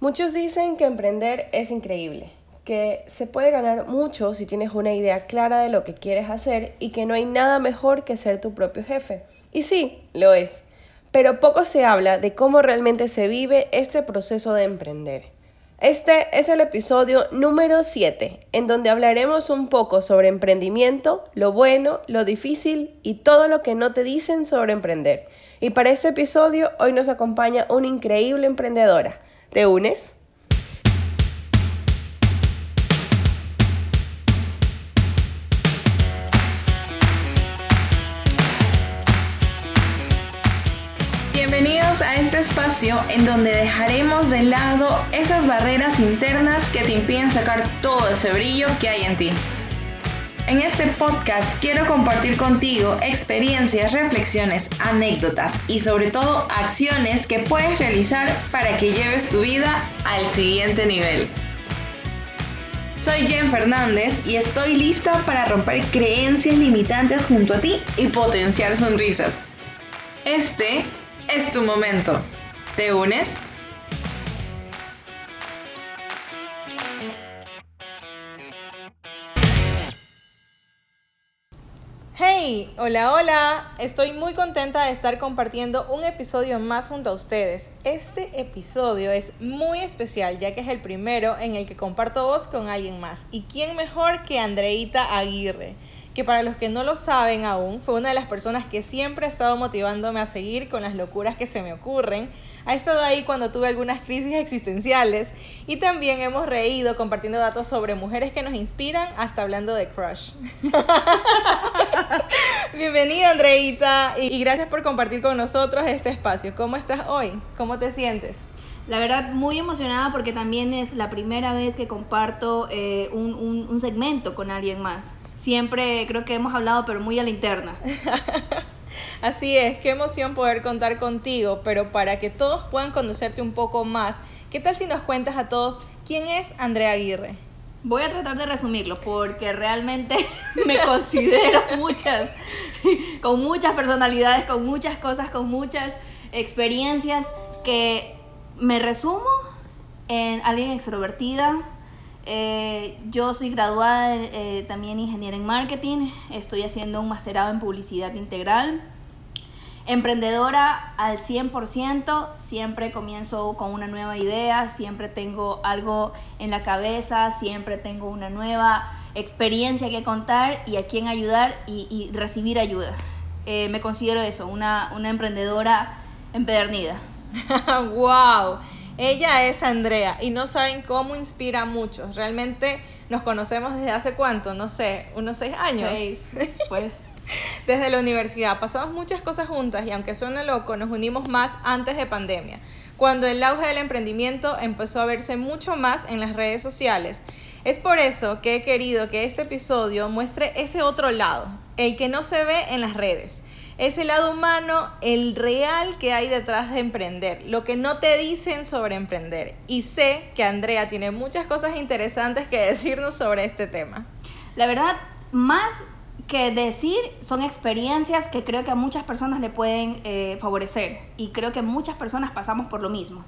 Muchos dicen que emprender es increíble, que se puede ganar mucho si tienes una idea clara de lo que quieres hacer y que no hay nada mejor que ser tu propio jefe. Y sí, lo es, pero poco se habla de cómo realmente se vive este proceso de emprender. Este es el episodio número 7, en donde hablaremos un poco sobre emprendimiento, lo bueno, lo difícil y todo lo que no te dicen sobre emprender. Y para este episodio hoy nos acompaña una increíble emprendedora. ¿Te unes? Bienvenidos a este espacio en donde dejaremos de lado esas barreras internas que te impiden sacar todo ese brillo que hay en ti. En este podcast quiero compartir contigo experiencias, reflexiones, anécdotas y sobre todo acciones que puedes realizar para que lleves tu vida al siguiente nivel. Soy Jen Fernández y estoy lista para romper creencias limitantes junto a ti y potenciar sonrisas. Este es tu momento. ¿Te unes? Hola, hola. Estoy muy contenta de estar compartiendo un episodio más junto a ustedes. Este episodio es muy especial ya que es el primero en el que comparto voz con alguien más. ¿Y quién mejor que Andreita Aguirre? Que para los que no lo saben aún, fue una de las personas que siempre ha estado motivándome a seguir con las locuras que se me ocurren. Ha estado ahí cuando tuve algunas crisis existenciales y también hemos reído compartiendo datos sobre mujeres que nos inspiran hasta hablando de crush. Bienvenida Andreita y gracias por compartir con nosotros este espacio. ¿Cómo estás hoy? ¿Cómo te sientes? La verdad, muy emocionada porque también es la primera vez que comparto eh, un, un segmento con alguien más siempre creo que hemos hablado, pero muy a la interna. Así es, qué emoción poder contar contigo, pero para que todos puedan conocerte un poco más, ¿qué tal si nos cuentas a todos quién es Andrea Aguirre? Voy a tratar de resumirlo porque realmente me considero muchas, con muchas personalidades, con muchas cosas, con muchas experiencias que me resumo en alguien extrovertida, eh, yo soy graduada eh, también ingeniera en marketing, estoy haciendo un masterado en publicidad integral. Emprendedora al 100%, siempre comienzo con una nueva idea, siempre tengo algo en la cabeza, siempre tengo una nueva experiencia que contar y a quién ayudar y, recibir ayuda. Eh, me considero eso, una, una emprendedora empedernida. ¡Wow! Ella es Andrea y no saben cómo inspira a muchos. Realmente nos conocemos desde hace cuánto, no sé, unos seis años. Seis, pues. desde la universidad. Pasamos muchas cosas juntas y aunque suene loco, nos unimos más antes de pandemia, cuando el auge del emprendimiento empezó a verse mucho más en las redes sociales. Es por eso que he querido que este episodio muestre ese otro lado, el que no se ve en las redes es el lado humano, el real que hay detrás de emprender, lo que no te dicen sobre emprender. Y sé que Andrea tiene muchas cosas interesantes que decirnos sobre este tema. La verdad, más que decir son experiencias que creo que a muchas personas le pueden eh, favorecer y creo que muchas personas pasamos por lo mismo.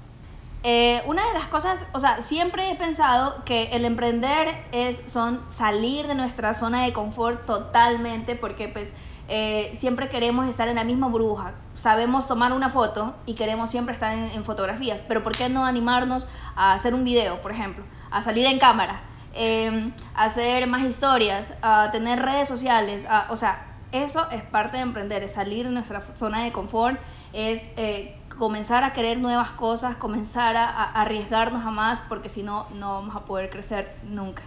Eh, una de las cosas, o sea, siempre he pensado que el emprender es son salir de nuestra zona de confort totalmente porque pues eh, siempre queremos estar en la misma burbuja. Sabemos tomar una foto y queremos siempre estar en, fotografías, pero ¿por qué no animarnos a hacer un video, por ejemplo? A salir en cámara, em, a hacer más historias, a tener redes sociales, o sea, eso es parte de emprender, es salir de nuestra zona de confort, es eh, comenzar a querer nuevas cosas, comenzar a, a arriesgarnos a más, porque si no, no vamos a poder crecer nunca.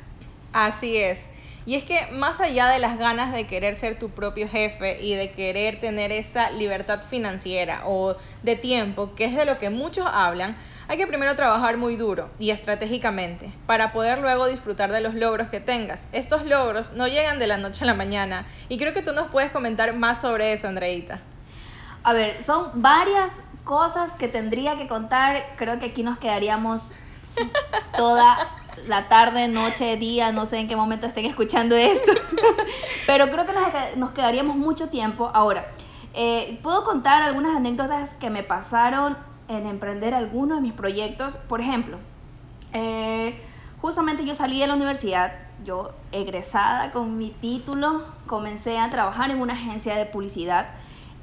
Así es. Y es que más allá de las ganas de querer ser tu propio jefe y de querer tener esa libertad financiera o de tiempo, que es de lo que muchos hablan, hay que primero trabajar muy duro y estratégicamente para poder luego disfrutar de los logros que tengas. Estos logros no llegan de la noche a la mañana y creo que tú nos puedes comentar más sobre eso, Andreita. A ver, son varias cosas que tendría que contar. Creo que aquí nos quedaríamos toda la tarde, noche, día, no sé en qué momento estén escuchando esto. Pero creo que nos, quedaríamos mucho tiempo. Ahora, eh, puedo contar algunas anécdotas que me pasaron en emprender algunos de mis proyectos. Por ejemplo, Eh, justamente yo salí de la universidad, yo egresada con mi título, comencé a trabajar en una agencia de publicidad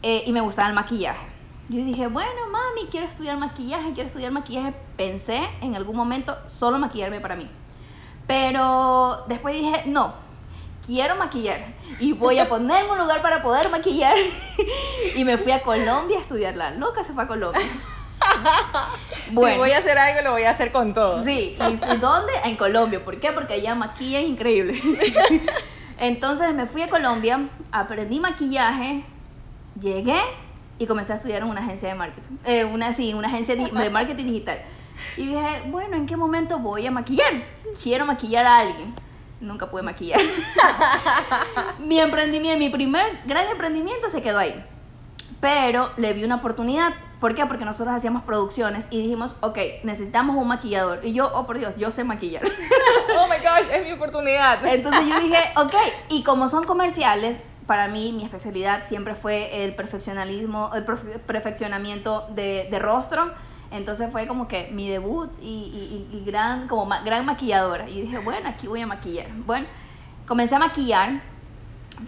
eh, y me gustaba el maquillaje. Yo dije, bueno, mami, quiero estudiar maquillaje, quiero estudiar maquillaje. Pensé en algún momento solo maquillarme para mí. Pero después dije, no, quiero maquillar y voy a ponerme un lugar para poder maquillar. y me fui a Colombia a estudiarla. Loca se fue a Colombia. Bueno. Si voy a hacer algo, lo voy a hacer con todo. Sí, ¿y dónde? En Colombia. ¿Por qué? Porque allá maquillan increíble. Entonces me fui a Colombia, aprendí maquillaje, llegué y comencé a estudiar en una agencia de marketing. Eh, una, sí, una agencia de marketing digital. Y dije, bueno, ¿en qué momento voy a maquillar? Quiero maquillar a alguien. Nunca pude maquillar. mi emprendimiento, mi primer gran emprendimiento se quedó ahí. Pero le vi una oportunidad. ¿Por qué? Porque nosotros hacíamos producciones y dijimos, ok, necesitamos un maquillador. Y yo, oh por Dios, yo sé maquillar. oh my God, es mi oportunidad. Entonces yo dije, ok, y como son comerciales, para mí mi especialidad siempre fue el perfeccionalismo, el perfeccionamiento de, de rostro. Entonces fue como que mi debut y, y, gran, como gran maquilladora. Y dije, bueno, aquí voy a maquillar. Bueno, comencé a maquillar,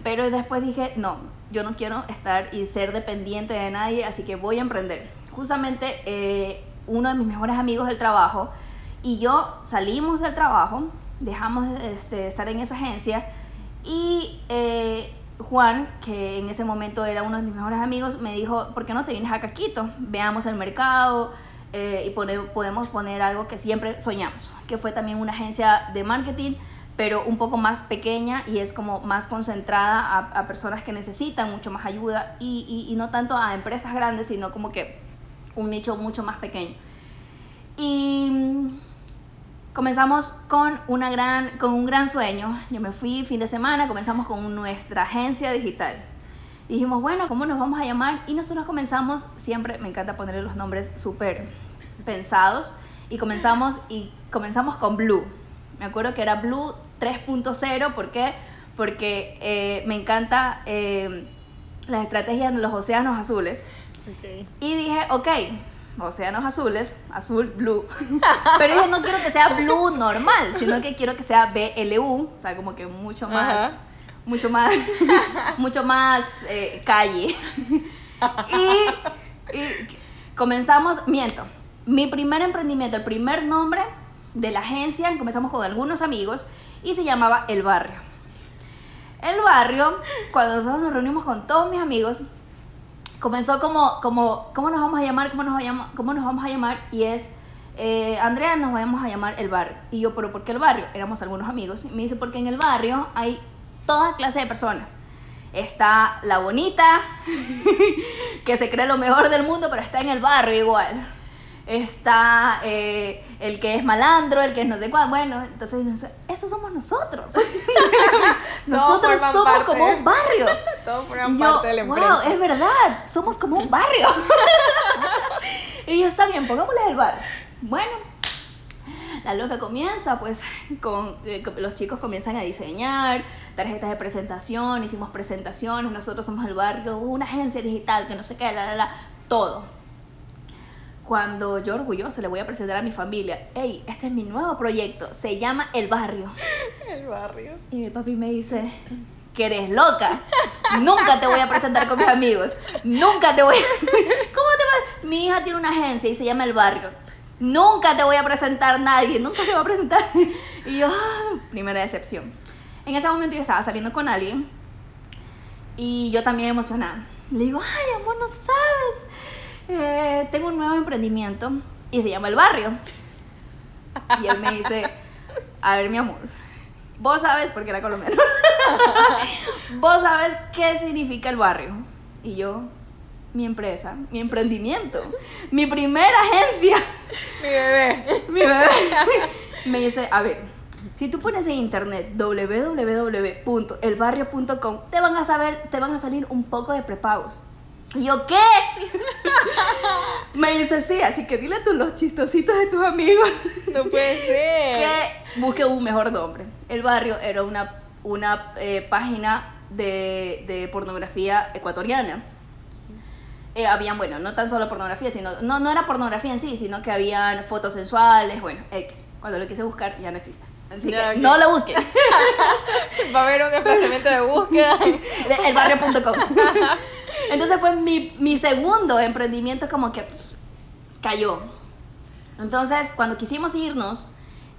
pero después dije, no, yo no quiero estar y ser dependiente de nadie, así que voy a emprender. Justamente eh, uno de mis mejores amigos del trabajo y yo salimos del trabajo, dejamos este, de estar en esa agencia y... Eh, Juan, que en ese momento era uno de mis mejores amigos, me dijo, ¿por qué no te vienes a Caquito? Veamos el mercado eh, y podemos poner algo que siempre soñamos, que fue también una agencia de marketing, pero un poco más pequeña y es como más concentrada a, personas que necesitan mucho más ayuda y, y no tanto a empresas grandes, sino como que un nicho mucho más pequeño. Y comenzamos con, una gran, con un gran sueño. Yo me fui fin de semana, comenzamos con nuestra agencia digital. dijimos, bueno, ¿cómo nos vamos a llamar? Y nosotros comenzamos, siempre me encanta ponerle los nombres súper pensados, y comenzamos, y comenzamos con Blue. Me acuerdo que era Blue 3.0, ¿por qué? Porque eh, me encanta eh, las estrategias de los océanos azules. Y dije, ok, océanos azules, azul, blue. Pero yo no quiero que sea blue normal, sino que quiero que sea BLU, o sea, como que mucho más, mucho más, mucho más eh, calle. Y, comenzamos, miento, mi primer emprendimiento, el primer nombre de la agencia, comenzamos con algunos amigos y se llamaba El Barrio. El Barrio, cuando nosotros nos reunimos con todos mis amigos, comenzó como, como, ¿cómo nos vamos a llamar? ¿Cómo nos, cómo nos vamos a llamar? Y es, eh, Andrea, nos vamos a llamar el barrio. Y yo, ¿pero por qué el barrio? Éramos algunos amigos. Y me dice, porque en el barrio hay toda clase de personas. Está la bonita, que se cree lo mejor del mundo, pero está en el barrio igual está eh, el que es malandro, el que es no sé cuál. Bueno, entonces, eso somos nosotros. nosotros somos como un barrio. Todos forman parte de la empresa. Wow, es verdad, somos como un barrio. y yo, está bien, pongámosle el bar. Bueno, la loca comienza, pues con, eh, los chicos comienzan a diseñar tarjetas de presentación, hicimos presentaciones, nosotros somos el barrio, una agencia digital que no sé qué, la, la, la, todo cuando yo orgulloso le voy a presentar a mi familia, hey, este es mi nuevo proyecto, se llama El Barrio. El Barrio. Y mi papi me dice, que eres loca, nunca te voy a presentar con mis amigos, nunca te voy a... ¿Cómo te vas? Mi hija tiene una agencia y se llama El Barrio. Nunca te voy a presentar nadie, nunca te voy a presentar. Y yo, ah, primera decepción. En ese momento yo estaba saliendo con alguien y yo también emocionada. Le digo, ay, amor, no sabes eh, tengo un nuevo emprendimiento y se llama El Barrio. Y él me dice, a ver mi amor, vos sabes, porque era colombiano, vos sabes qué significa el barrio. Y yo, mi empresa, mi emprendimiento, mi primera agencia. Mi bebé. Mi bebé. Me dice, a ver, si tú pones en internet www.elbarrio.com, te van a saber, te van a salir un poco de prepagos. Y yo, ¿qué? me dice, sí, así que dile tú los chistositos de tus amigos. No puede ser. Que busque un mejor nombre. El barrio era una, una eh, página de, de, pornografía ecuatoriana. Eh, habían, bueno, no tan solo pornografía, sino, no, no era pornografía en sí, sino que habían fotos sensuales, bueno, X. Cuando lo quise buscar ya no existe. Así Ya, que ok. no lo busquen. Va a haber un desplazamiento de búsqueda. elbarrio.com. Entonces fue mi, mi segundo emprendimiento como que pff, cayó. Entonces, cuando quisimos irnos,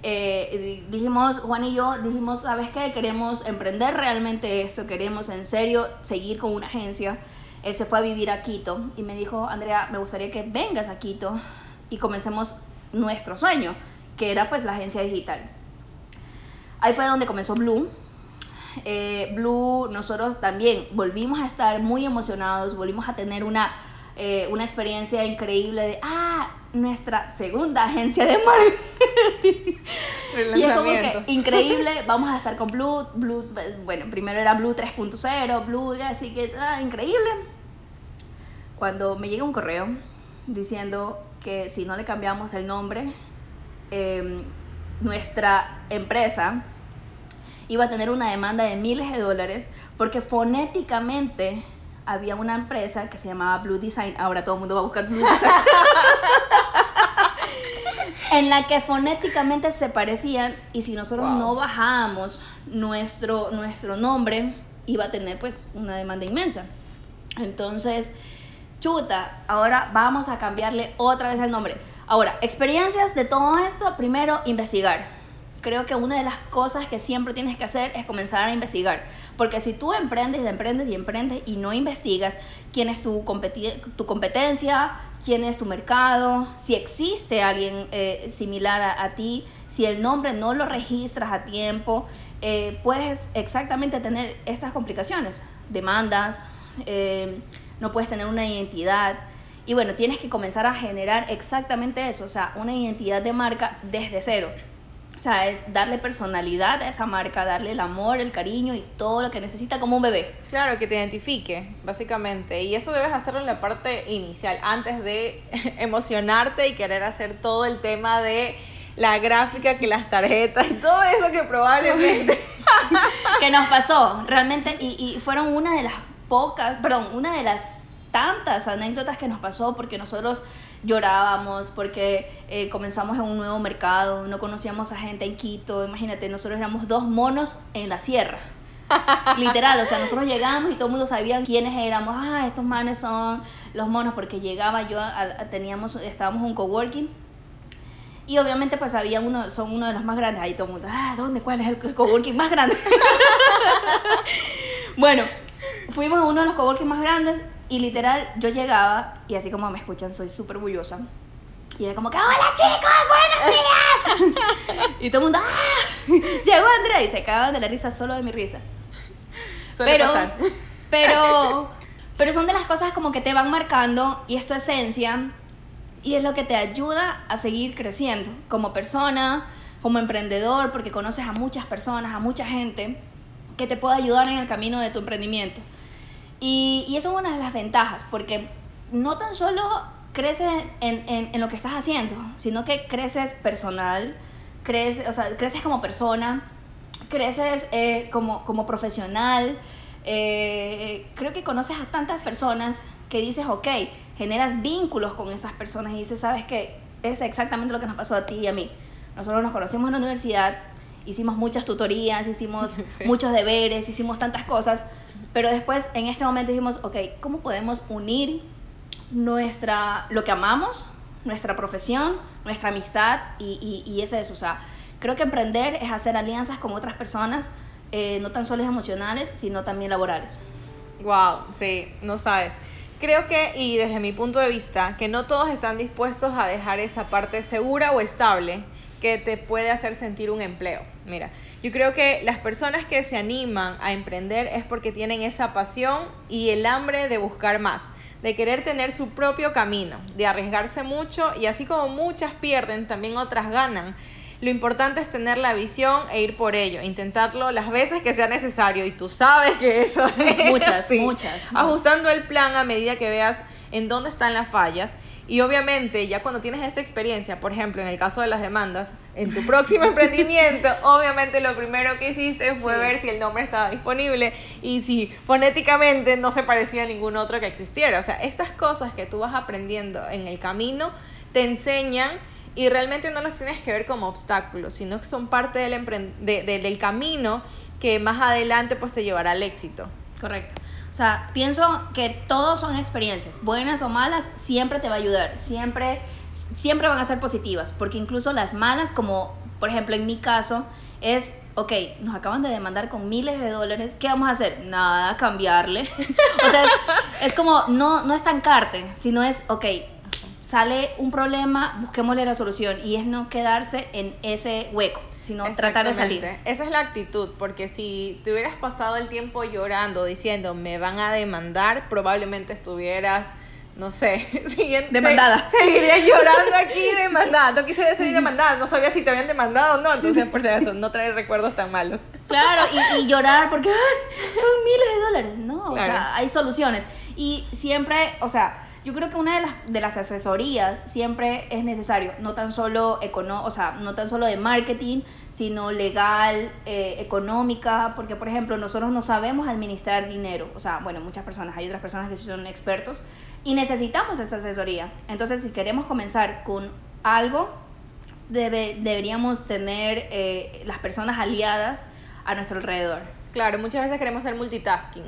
eh, di- dijimos, Juan y yo, dijimos, ¿sabes qué? Queremos emprender realmente esto, queremos en serio seguir con una agencia. Él se fue a vivir a Quito y me dijo, Andrea, me gustaría que vengas a Quito y comencemos nuestro sueño, que era pues la agencia digital. Ahí fue donde comenzó Bloom. Eh, Blue, nosotros también volvimos a estar muy emocionados, volvimos a tener una, eh, una experiencia increíble de, ah, nuestra segunda agencia de marketing. Y es como que increíble, vamos a estar con Blue, Blue, bueno, primero era Blue 3.0, Blue, así que, ah, increíble. Cuando me llega un correo diciendo que si no le cambiamos el nombre, em, nuestra empresa iba a tener una demanda de miles de dólares porque fonéticamente había una empresa que se llamaba Blue Design. Ahora todo el mundo va a buscar Blue Design. en la que fonéticamente se parecían y si nosotros Wow. no bajábamos nuestro, nuestro nombre, iba a tener pues una demanda inmensa. Entonces, chuta, ahora vamos a cambiarle otra vez el nombre. Ahora, experiencias de todo esto, primero investigar. Creo que una de las cosas que siempre tienes que hacer es comenzar a investigar. Porque si tú emprendes y emprendes y emprendes y no investigas quién es tu, tu competencia, quién es tu mercado, si existe alguien eh, similar a, a ti, si el nombre no lo registras a tiempo, eh, puedes exactamente tener estas complicaciones. Demandas, eh, no puedes tener una identidad. Y bueno, tienes que comenzar a generar exactamente eso, o sea, una identidad de marca desde cero. O sea, es darle personalidad a esa marca, darle el amor, el cariño y todo lo que necesita como un bebé. Claro, que te identifique, básicamente. Y eso debes hacerlo en la parte inicial, antes de emocionarte y querer hacer todo el tema de la gráfica, que las tarjetas y todo eso que probablemente... que nos pasó realmente y, y fueron una de las pocas, perdón, una de las tantas anécdotas que nos pasó porque nosotros llorábamos, porque eh, comenzamos en un nuevo mercado, no conocíamos a gente en Quito, imagínate, nosotros éramos dos monos en la sierra. Literal, o sea, nosotros llegamos y todo el mundo sabía quiénes éramos. Ah, estos manes son los monos, porque llegaba yo, a- a- teníamos, estábamos en un coworking y obviamente pues había uno, son uno de los más grandes. Ahí todo el mundo, ah, ¿dónde? ¿Cuál es el coworking más grande? bueno, fuimos a uno de los coworking más grandes y literal yo llegaba y así como me escuchan soy súper orgullosa. Y era como que, hola chicos, buenos días. y todo el mundo, ah, llegó Andrea y se cagaban de la risa solo de mi risa. Suele pero, pasar. pero, pero son de las cosas como que te van marcando y es tu esencia y es lo que te ayuda a seguir creciendo como persona, como emprendedor, porque conoces a muchas personas, a mucha gente que te puede ayudar en el camino de tu emprendimiento. Y, y eso es una de las ventajas, porque no tan solo creces en, en, en lo que estás haciendo, sino que creces personal, creces, o sea, creces como persona, creces eh, como, como profesional. eh, creo que conoces a tantas personas que dices, ok, generas vínculos con esas personas y dices, sabes que es exactamente lo que nos pasó a ti y a mí. Nosotros nos conocimos en la universidad, hicimos muchas tutorías, hicimos Sí. muchos deberes, hicimos tantas cosas, pero después en este momento dijimos, ok, ¿cómo podemos unir nuestra, lo que amamos, nuestra profesión, nuestra amistad y, y, y ese es, o sea, creo que emprender es hacer alianzas con otras personas, eh, no tan solo emocionales, sino también laborales. Wow, sí, no sabes. Creo que, y desde mi punto de vista, que no todos están dispuestos a dejar esa parte segura o estable que te puede hacer sentir un empleo. Mira, yo creo que las personas que se animan a emprender es porque tienen esa pasión y el hambre de buscar más, de querer tener su propio camino, de arriesgarse mucho y así como muchas pierden, también otras ganan. Lo importante es tener la visión e ir por ello, intentarlo las veces que sea necesario y tú sabes que eso es Muchas, así. muchas. Ajustando el plan a medida que veas en dónde están las fallas y obviamente ya cuando tienes esta experiencia, por ejemplo, en el caso de las demandas, en tu próximo emprendimiento, obviamente lo primero que hiciste fue Sí. ver si el nombre estaba disponible y si fonéticamente no se parecía a ningún otro que existiera. O sea, estas cosas que tú vas aprendiendo en el camino te enseñan y realmente no los tienes que ver como obstáculos, sino que son parte del, del camino que más adelante pues te llevará al éxito. Correcto. O sea, pienso que todos son experiencias, buenas o malas, siempre te va a ayudar, siempre, siempre van a ser positivas, porque incluso las malas, como por ejemplo en mi caso, es, ok, nos acaban de demandar con miles de dólares, ¿qué vamos a hacer? Nada, cambiarle. o sea, es, es, como no, no estancarte, sino es, ok, sale un problema, busquémosle la solución y es no quedarse en ese hueco sino tratar de salir. Esa es la actitud, porque si te hubieras pasado el tiempo llorando, diciendo me van a demandar, probablemente estuvieras no sé, siguiente. Demandada. Seguiría llorando aquí demandada. No quise decir demandada, no sabía si te habían demandado o no, entonces por si acaso, no trae recuerdos tan malos. Claro, y, llorar porque son miles de dólares, ¿no? O sea, hay soluciones. Y siempre, o sea, yo creo que una de las, de las asesorías siempre es necesario, no tan solo econo o sea, no tan solo de marketing, sino legal, eh, económica, porque por ejemplo nosotros no sabemos administrar dinero, o sea, bueno, muchas personas, hay otras personas que son expertos y necesitamos esa asesoría. Entonces, si queremos comenzar con algo, debe, deberíamos tener eh, las personas aliadas a nuestro alrededor. Claro, muchas veces queremos ser multitasking.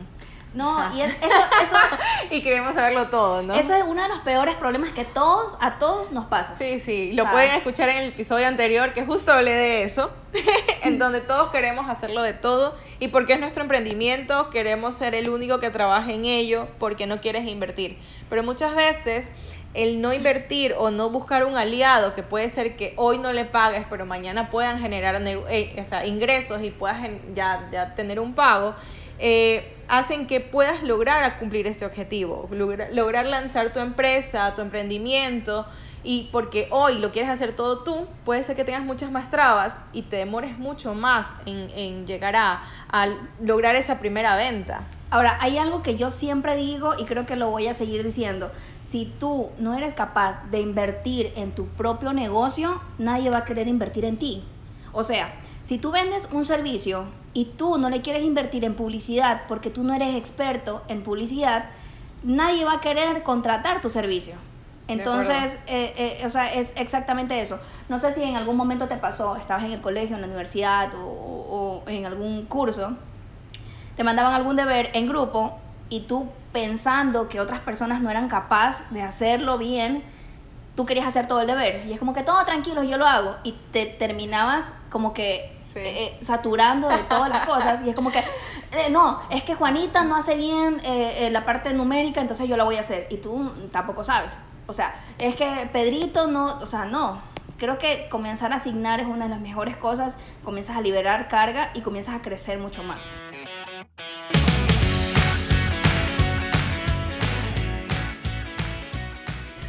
No, y eso, eso y queremos saberlo todo, ¿no? Eso es uno de los peores problemas que todos, a todos nos pasa. Sí, sí, lo pueden escuchar en el episodio anterior que justo hablé de eso, en donde todos queremos hacerlo de todo y porque es nuestro emprendimiento, queremos ser el único que trabaje en ello porque no quieres invertir. Pero muchas veces el no invertir o no buscar un aliado que puede ser que hoy no le pagues, pero mañana puedan generar eh, ingresos y puedas ya, ya tener un pago, eh, hacen que puedas lograr cumplir este objetivo, lograr, lanzar tu empresa, tu emprendimiento, y porque hoy lo quieres hacer todo tú, puede ser que tengas muchas más trabas y te demores mucho más en, llegar a, a, lograr esa primera venta. Ahora, hay algo que yo siempre digo y creo que lo voy a seguir diciendo. Si tú no eres capaz de invertir en tu propio negocio, nadie va a querer invertir en ti. O sea, si tú vendes un servicio y tú no le quieres invertir en publicidad porque tú no eres experto en publicidad, nadie va a querer contratar tu servicio. Entonces, eh, eh, o sea, es exactamente eso. No sé si en algún momento te pasó, estabas en el colegio, en la universidad o, en algún curso, te mandaban algún deber en grupo y tú pensando que otras personas no eran capaces de hacerlo bien, tú querías hacer todo el deber. Y es como que todo tranquilo, yo lo hago. Y te terminabas como que eh, saturando de todas las cosas. Y es como que, eh, no, es que Juanita no hace bien eh, la parte numérica, entonces yo la voy a hacer. Y tú tampoco sabes. O sea, es que Pedrito no, o sea, no. Creo que comenzar a asignar es una de las mejores cosas. Comienzas a liberar carga y comienzas a crecer mucho más.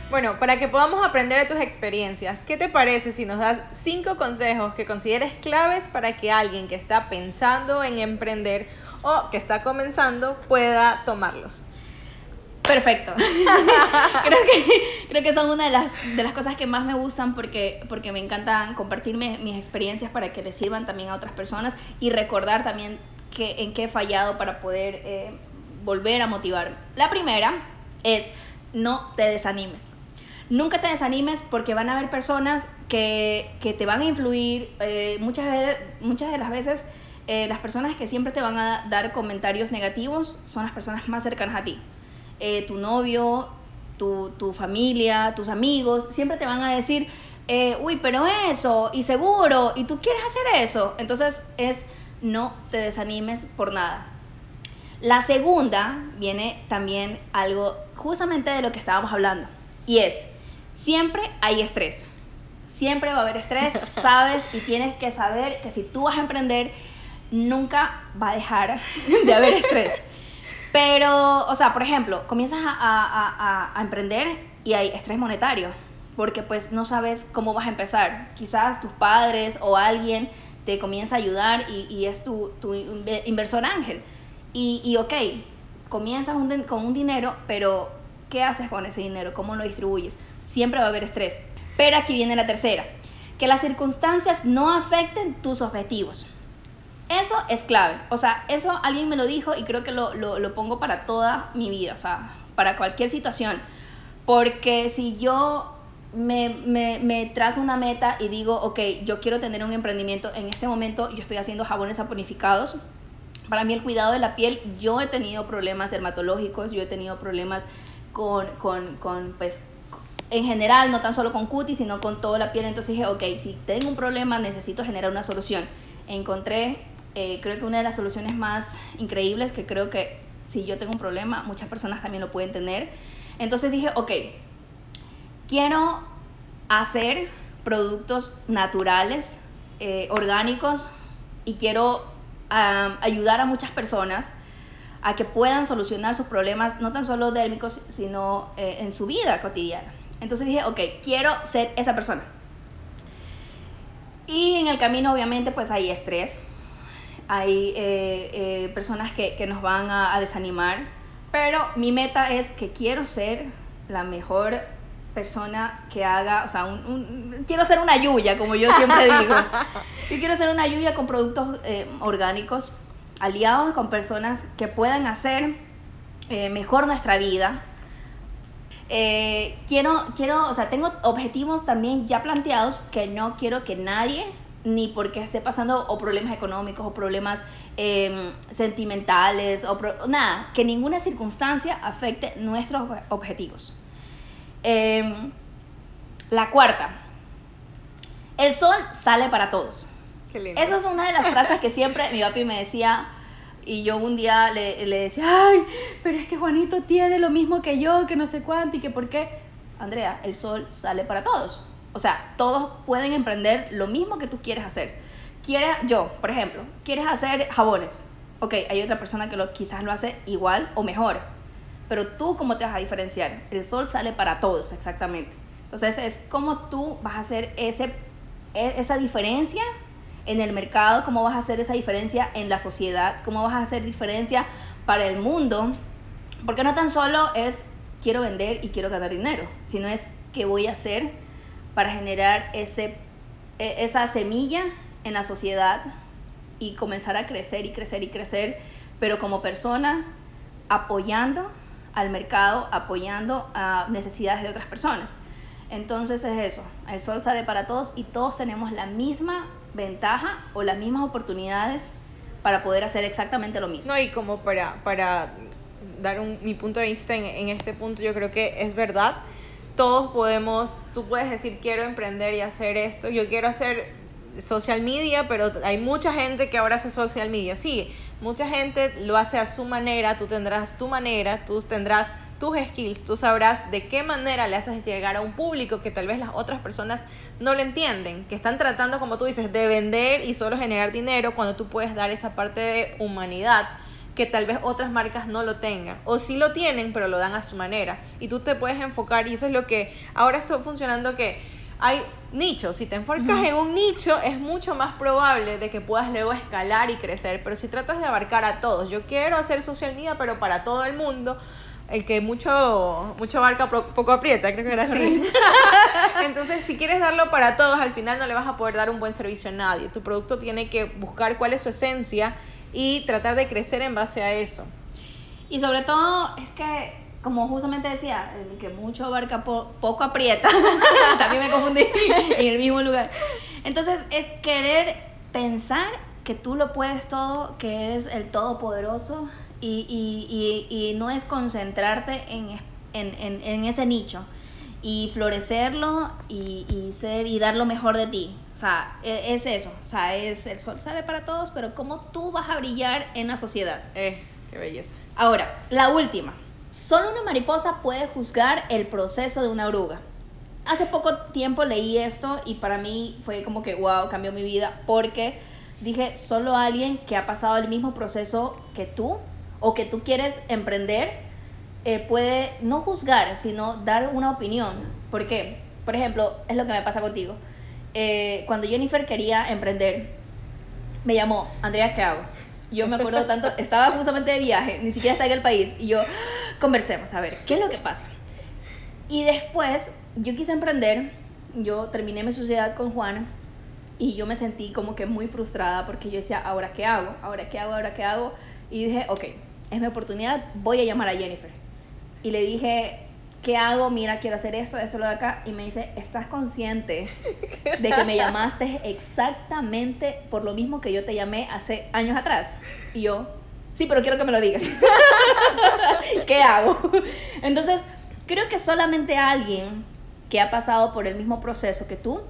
Bueno, para que podamos aprender de tus experiencias, ¿qué te parece si nos das cinco consejos que consideres claves para que alguien que está pensando en emprender o que está comenzando pueda tomarlos? Perfecto. creo, que, creo que son una de las, de las cosas que más me gustan porque, porque me encantan compartirme mis experiencias para que les sirvan también a otras personas y recordar también que, en qué he fallado para poder eh, volver a motivarme. La primera es no te desanimes. Nunca te desanimes porque van a haber personas que, te van a influir. Eh, muchas, de, muchas de las veces eh, las personas que siempre te van a dar comentarios negativos son las personas más cercanas a ti. Eh, tu novio, tu, tu, familia, tus amigos, siempre te van a decir, uy, pero eso, y seguro, y tú quieres hacer eso. Entonces es, no te desanimes por nada. La segunda viene también algo justamente de lo que estábamos hablando, y es, Siempre hay estrés. Siempre va a haber estrés, sabes y tienes que saber que si tú vas a emprender, nunca va a dejar de haber estrés. Pero, o sea, por ejemplo, comienzas a, emprender y hay estrés monetario, porque pues no sabes cómo vas a empezar. Quizás tus padres o alguien te comienza a ayudar y, es tu, inversor ángel. Y, y ok, comienzas con un dinero, pero ¿qué haces con ese dinero? ¿Cómo lo distribuyes? Siempre va a haber estrés. Pero aquí viene la tercera, que las circunstancias no afecten tus objetivos. Eso es clave. O sea, eso alguien me lo dijo y creo que lo, lo, pongo para toda mi vida, o sea, para cualquier situación. Porque si yo me, me, me trazo una meta y digo, ok, yo quiero tener un emprendimiento. En este momento yo estoy haciendo jabones saponificados. Para mí el cuidado de la piel, yo he tenido problemas dermatológicos, yo he tenido problemas con, con, con pues, en general, no tan solo con cutis, sino con toda la piel. Entonces dije, ok, si tengo un problema, necesito generar una solución. Encontré, eh, creo que una de las soluciones más increíbles, que creo que si yo tengo un problema, muchas personas también lo pueden tener. Entonces dije, ok, quiero hacer productos naturales, eh, orgánicos, y quiero ayudar a muchas personas a que puedan solucionar sus problemas, no tan solo dérmicos, sino eh, en su vida cotidiana. Entonces dije, ok, quiero ser esa persona. Y en el camino obviamente pues hay estrés, hay eh, eh, personas que, que, nos van a, desanimar, pero mi meta es que quiero ser la mejor persona que haga, o sea, un, quiero ser una yuya, como yo siempre digo. Yo quiero ser una yuya con productos eh, orgánicos, aliados con personas que puedan hacer mejor nuestra vida, eh, quiero, quiero, o sea, tengo objetivos también ya planteados que no quiero que nadie, ni porque esté pasando o problemas económicos o problemas em, sentimentales o nada, que ninguna circunstancia afecte nuestros objetivos. Em, la cuarta, el sol sale para todos. Qué lindo. Esa es una de las frases que siempre mi papi me decía y yo un día le, le, decía, ay, pero es que Juanito tiene lo mismo que yo, que no sé cuánto y que por qué. Andrea, el sol sale para todos. O sea, todos pueden emprender lo mismo que tú quieres hacer. Quieres, yo, por ejemplo, quieres hacer jabones. Ok, hay otra persona que lo, quizás lo hace igual o mejor. Pero tú, ¿cómo te vas a diferenciar? El sol sale para todos, exactamente. Entonces, es cómo tú vas a hacer ese, e, esa diferencia en el mercado, cómo vas a hacer esa diferencia en la sociedad, cómo vas a hacer diferencia para el mundo, porque no tan solo es quiero vender y quiero ganar dinero, sino es qué voy a hacer para generar ese, e, esa semilla en la sociedad y comenzar a crecer y crecer y crecer, pero como persona apoyando al mercado, apoyando a necesidades de otras personas. Entonces es eso, el sol sale para todos y todos tenemos la misma ventaja o las mismas oportunidades para poder hacer exactamente lo mismo. No, y como para, para dar un, mi punto de vista en, en este punto, yo creo que es verdad. Todos podemos, tú puedes decir, quiero emprender y hacer esto, yo quiero hacer social media, pero hay mucha gente que ahora hace social media. Sí, mucha gente lo hace a su manera, tú tendrás tu manera, tú tendrás tus skills, tú sabrás de qué manera le haces llegar a un público que tal vez las otras personas no lo entienden, que están tratando, como tú dices, de vender y solo generar dinero cuando tú puedes dar esa parte de humanidad que tal vez otras marcas no lo tengan. O sí lo tienen, pero lo dan a su manera. Y tú te puedes enfocar, y eso es lo que ahora está funcionando que hay nichos. Si te enfocas en un nicho, es mucho más probable de que puedas luego escalar y crecer. Pero si tratas de abarcar a todos, yo quiero hacer social media, pero para todo el mundo, el que mucho, mucho abarca poco aprieta, creo que era así. Entonces, si quieres darlo para todos, al final no le vas a poder dar un buen servicio a nadie. Tu producto tiene que buscar cuál es su esencia y tratar de crecer en base a eso. Y sobre todo, es que, como justamente decía, el que mucho abarca poco aprieta. También me confundí en el mismo lugar. Entonces, es querer pensar que tú lo puedes todo, que eres el todopoderoso y, y, y, y no es concentrarte en, en, en, en, ese nicho y florecerlo y, y, ser y dar lo mejor de ti. O sea, e, es, eso. O sea, es el sol sale para todos, pero cómo tú vas a brillar en la sociedad. Eh, qué belleza. Ahora, la última. Solo una mariposa puede juzgar el proceso de una oruga. Hace poco tiempo leí esto y para mí fue como que, wow, cambió mi vida porque dije, solo alguien que ha pasado el mismo proceso que tú o que tú quieres emprender, eh, puede no juzgar, sino dar una opinión. ¿Por qué? Por ejemplo, es lo que me pasa contigo. Eh, cuando Jennifer quería emprender, me llamó, Andrea, ¿qué hago? Yo me acuerdo tanto, estaba justamente de viaje, ni siquiera estaba en el país, y yo, conversemos, a ver, ¿qué es lo que pasa? Y después, yo quise emprender, yo terminé mi sociedad con Juana, y yo me sentí como que muy frustrada porque yo decía, ¿ahora qué hago? ¿Ahora qué hago? ¿Ahora qué hago? Y dije, ok, es mi oportunidad, voy a llamar a Jennifer. Y le dije, ¿qué hago? Mira, quiero hacer esto, eso, lo de acá. Y me dice, ¿estás consciente de que me llamaste exactamente por lo mismo que yo te llamé hace años atrás? Y yo, sí, pero quiero que me lo digas. ¿Qué hago? Entonces, creo que solamente alguien que ha pasado por el mismo proceso que tú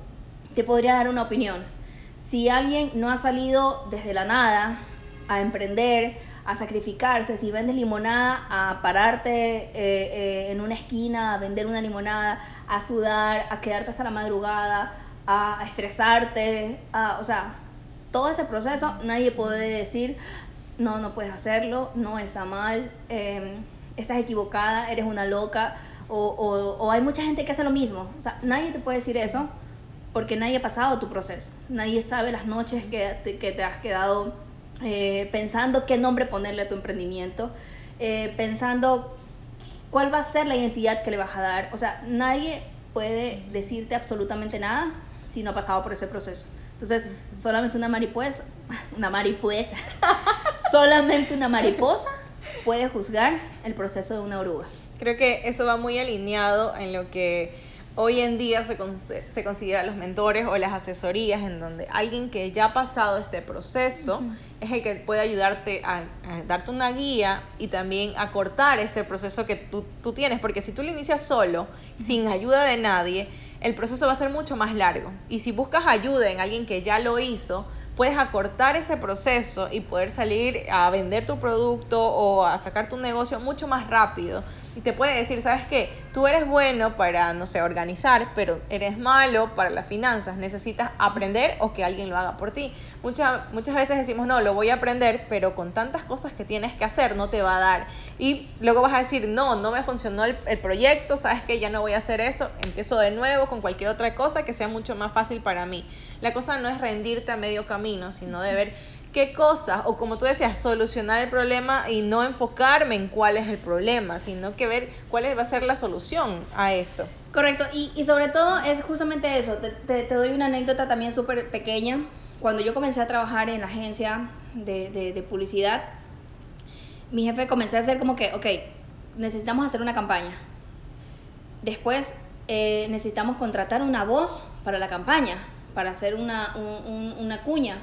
te podría dar una opinión. Si alguien no ha salido desde la nada a emprender, a sacrificarse, si vendes limonada, a pararte eh, eh, en una esquina, a vender una limonada, a sudar, a quedarte hasta la madrugada, a estresarte, o sea, todo ese proceso nadie puede decir, no, no puedes hacerlo, no está mal, em, estás equivocada, eres una loca, o, o, hay mucha gente que hace lo mismo. O sea, nadie te puede decir eso porque nadie ha pasado tu proceso, nadie sabe las noches que que te has quedado eh, pensando qué nombre ponerle a tu emprendimiento, eh, pensando cuál va a ser la identidad que le vas a dar. O sea, nadie puede decirte absolutamente nada si no ha pasado por ese proceso. Entonces, solamente una mariposa, una mariposa, solamente una mariposa puede juzgar el proceso de una oruga. Creo que eso va muy alineado en lo que hoy en día se, se considera los mentores o las asesorías en donde alguien que ya ha pasado este proceso es el que puede ayudarte a, darte una guía y también a cortar este proceso que tú, tú tienes, porque si tú lo inicias solo, sin ayuda de nadie, el proceso va a ser mucho más largo. Y si buscas ayuda en alguien que ya lo hizo, puedes acortar ese proceso y poder salir a vender tu producto o a sacar tu negocio mucho más rápido. Y te puede decir, ¿sabes qué? Tú eres bueno para, no sé, organizar, pero eres malo para las finanzas. Necesitas aprender o que alguien lo haga por ti. Muchas muchas veces decimos, no, lo voy a aprender, pero con tantas cosas que tienes que hacer no te va a dar. Y luego vas a decir, no, no me funcionó el, el proyecto, ¿sabes qué? Ya no voy a hacer eso, empiezo de nuevo con cualquier otra cosa que sea mucho más fácil para mí. La cosa no es rendirte a medio camino, sino de ver qué cosas, o como tú decías, solucionar el problema y no enfocarme en cuál es el problema, sino que ver cuál va a ser la solución a esto. Correcto, y, y sobre todo es justamente eso, te, te, doy una anécdota también súper pequeña. Cuando yo comencé a trabajar en la agencia de, de, de publicidad, mi jefe comencé a hacer como que, ok, necesitamos hacer una campaña. Después eh, necesitamos contratar una voz para la campaña para hacer una, una cuña.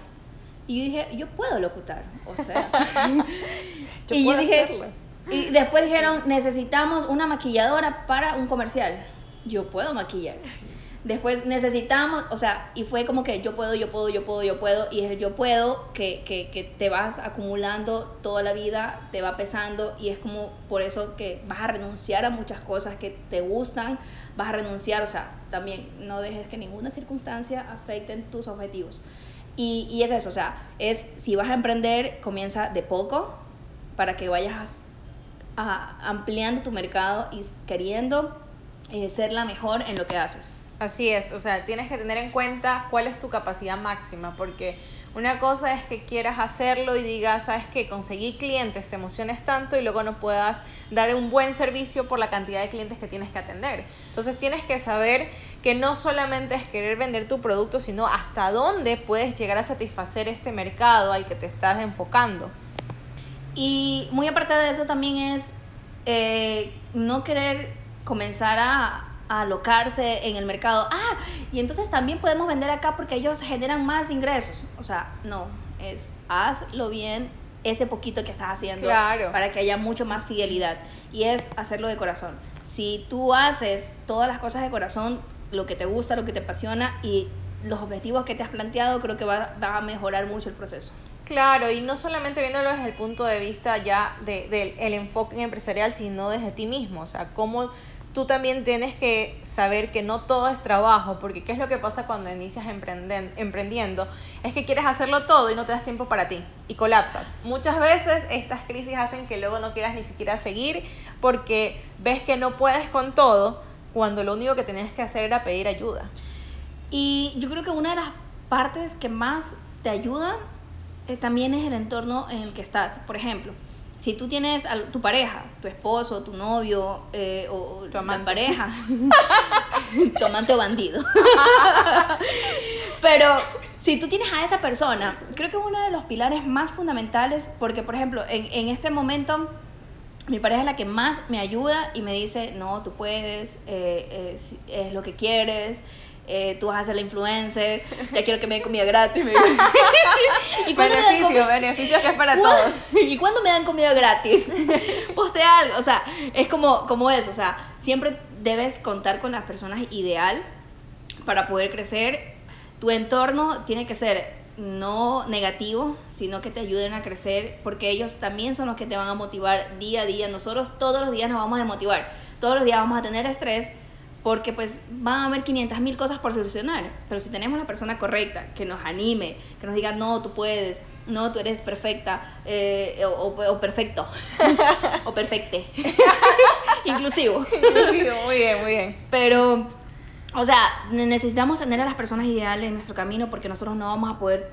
Y yo dije, yo puedo locutar, o sea. y yo dije, y después dijeron, necesitamos una maquilladora para un comercial. Yo puedo maquillar. Después necesitamos, o sea, y fue como que yo puedo, yo puedo, yo puedo, yo puedo, y es el yo puedo que, que, que te vas acumulando toda la vida, te va pesando, y es como por eso que vas a renunciar a muchas cosas que te gustan, vas a renunciar, o sea, también no dejes que ninguna circunstancia afecten tus objetivos. Y, y es eso, o sea, es si vas a emprender, comienza de poco para que vayas ampliando tu mercado y queriendo eh, ser la mejor en lo que haces. Así es, o sea, tienes que tener en cuenta cuál es tu capacidad máxima, porque una cosa es que quieras hacerlo y digas, sabes que conseguí clientes, te emociones tanto y luego no puedas dar un buen servicio por la cantidad de clientes que tienes que atender. Entonces tienes que saber que no solamente es querer vender tu producto, sino hasta dónde puedes llegar a satisfacer este mercado al que te estás enfocando. Y muy aparte de eso también es eh, no querer comenzar a alocarse en el mercado. Ah, y entonces también podemos vender acá porque ellos generan más ingresos. O sea, no, es hazlo bien ese poquito que estás haciendo para que haya mucho más fidelidad. Y es hacerlo de corazón. Si tú haces todas las cosas de corazón, lo que te gusta, lo que te apasiona y los objetivos que te has planteado, creo que va, a mejorar mucho el proceso. Claro, y no solamente viéndolo desde el punto de vista ya del de, el enfoque empresarial, sino desde ti mismo. O sea, cómo tú también tienes que saber que no todo es trabajo, porque ¿qué es lo que pasa cuando inicias emprendiendo? Es que quieres hacerlo todo y no te das tiempo para ti y colapsas. Muchas veces estas crisis hacen que luego no quieras ni siquiera seguir porque ves que no puedes con todo cuando lo único que tenías que hacer era pedir ayuda. Y yo creo que una de las partes que más te ayudan eh, también es el entorno en el que estás. Por ejemplo, si tú tienes a tu pareja, tu esposo, tu novio eh, o tu amante. pareja, tu amante o bandido. Pero si tú tienes a esa persona, creo que es uno de los pilares más fundamentales porque, por ejemplo, en, en este momento Mi pareja es la que más me ayuda y me dice, no, tú puedes, eh, eh, es lo que quieres, eh, tú vas a ser la influencer, ya quiero que me den comida gratis. ¿Y Beneficio, beneficios que es para ¿Cuándo- todos. ¿Y cuándo me dan comida gratis? Postea algo, o sea, es como, como eso, o sea, siempre debes contar con las personas ideal para poder crecer. Tu entorno tiene que ser no negativo, sino que te ayuden a crecer, porque ellos también son los que te van a motivar día a día. Nosotros todos los días nos vamos a motivar, todos los días vamos a tener estrés, porque pues van a haber 500 mil cosas por solucionar. Pero si tenemos la persona correcta, que nos anime, que nos diga, no, tú puedes, no, tú eres perfecta, eh, o, o- o perfecto, o perfecte, inclusivo. Inclusivo, muy bien, muy bien. Pero, o sea, ne- necesitamos tener a las personas ideales en nuestro camino porque nosotros no vamos a poder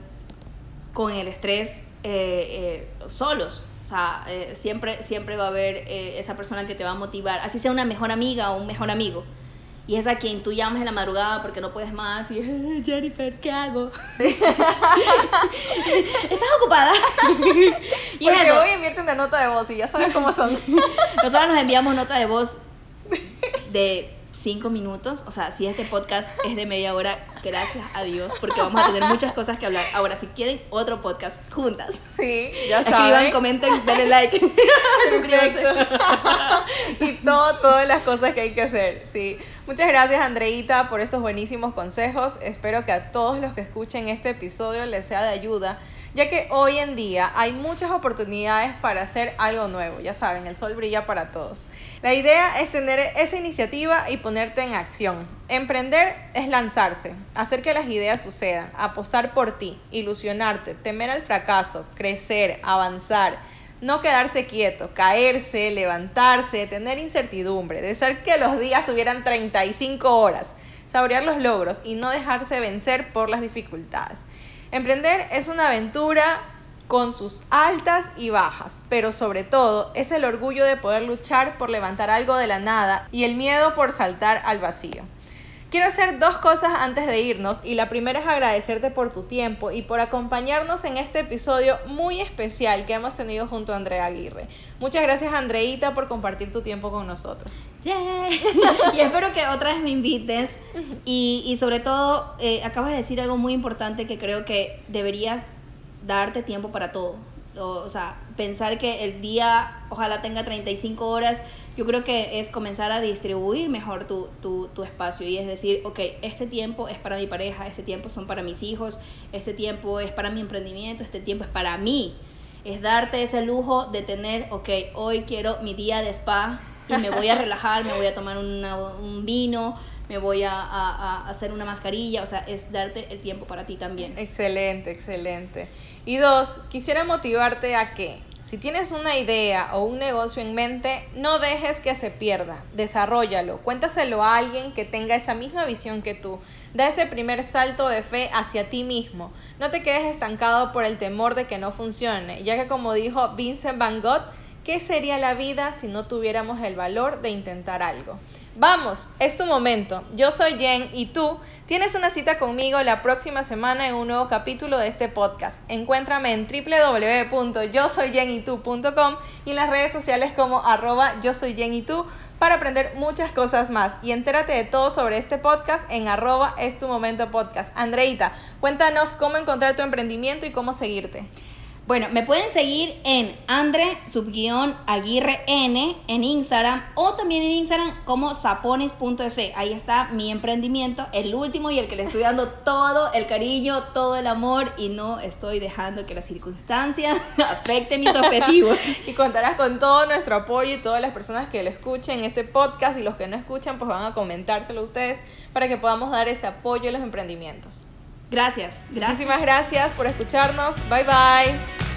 con el estrés eh, eh, solos. O sea, eh, siempre, siempre va a haber eh, esa persona que te va a motivar, así sea una mejor amiga o un mejor amigo. Y es a quien tú llamas en la madrugada porque no puedes más y "Ah, Jennifer, ¿qué hago? ¿Estás ocupada? y Porque es eso. hoy enviarte una nota de voz y ya sabes cómo son. Nosotros nos enviamos nota de voz de cinco minutos. O sea, si este podcast es de media hora, gracias a Dios, porque vamos a tener muchas cosas que hablar. Ahora, si quieren otro podcast juntas, Sí, ya escriban, saben. comenten, denle like, suscríbanse. Y todo, todas las cosas que hay que hacer, sí. Muchas gracias, Andreita, por estos buenísimos consejos. Espero que a todos los que escuchen este episodio les sea de ayuda, ya que hoy en día hay muchas oportunidades para hacer algo nuevo. Ya saben, el sol brilla para todos. La idea es tener esa iniciativa y ponerte en acción. Emprender es lanzarse, hacer que las ideas sucedan, apostar por ti, ilusionarte, temer al fracaso, crecer, avanzar. No quedarse quieto, caerse, levantarse, tener incertidumbre, desear que los días tuvieran 35 horas, saborear los logros y no dejarse vencer por las dificultades. Emprender es una aventura con sus altas y bajas, pero sobre todo es el orgullo de poder luchar por levantar algo de la nada y el miedo por saltar al vacío. Quiero hacer dos cosas antes de irnos y la primera es agradecerte por tu tiempo y por acompañarnos en este episodio muy especial que hemos tenido junto a Andrea Aguirre. Muchas gracias Andreita por compartir tu tiempo con nosotros. Y espero que otra vez me invites. Y, y sobre todo, eh, acabas de decir algo muy importante que creo que deberías darte tiempo para todo. O, o sea, pensar que el día ojalá tenga 35 horas, yo creo que es comenzar a distribuir mejor tu, tu, tu espacio y es decir, ok, este tiempo es para mi pareja, este tiempo son para mis hijos, este tiempo es para mi emprendimiento, este tiempo es para mí. Es darte ese lujo de tener, ok, hoy quiero mi día de spa y me voy a relajar, me voy a tomar una- un vino, me voy a, a- a hacer una mascarilla, o sea, es darte el tiempo para ti también. Excelente, excelente. Y dos, quisiera motivarte a que si tienes una idea o un negocio en mente, no dejes que se pierda, desarrollalo, cuéntaselo a alguien que tenga esa misma visión que tú. Da ese primer salto de fe hacia ti mismo. No te quedes estancado por el temor de que no funcione, ya que como dijo Vincent Van Gogh, ¿qué sería la vida si no tuviéramos el valor de intentar algo? Vamos, es tu momento. Yo soy Jen y tú tienes una cita conmigo la próxima semana en un nuevo capítulo de este podcast. Encuéntrame en www.yosoyjenitú.com y en las redes sociales como arroba yo soy Jen y tú para aprender muchas cosas más. Y entérate de todo sobre este podcast en arroba es tu momento podcast. Andreita, cuéntanos cómo encontrar tu emprendimiento y cómo seguirte. Bueno, me pueden seguir en Andre subguión Aguirre N en Instagram o también en Instagram como sapones.es. Ahí está mi emprendimiento, el último y el que le estoy dando todo el cariño, todo el amor y no estoy dejando que las circunstancias afecten mis objetivos. Y contarás con todo nuestro apoyo y todas las personas que lo escuchen este podcast y los que no escuchan pues van a comentárselo a ustedes para que podamos dar ese apoyo a los emprendimientos. Gracias, gracias. Muchísimas gracias por escucharnos. Bye bye.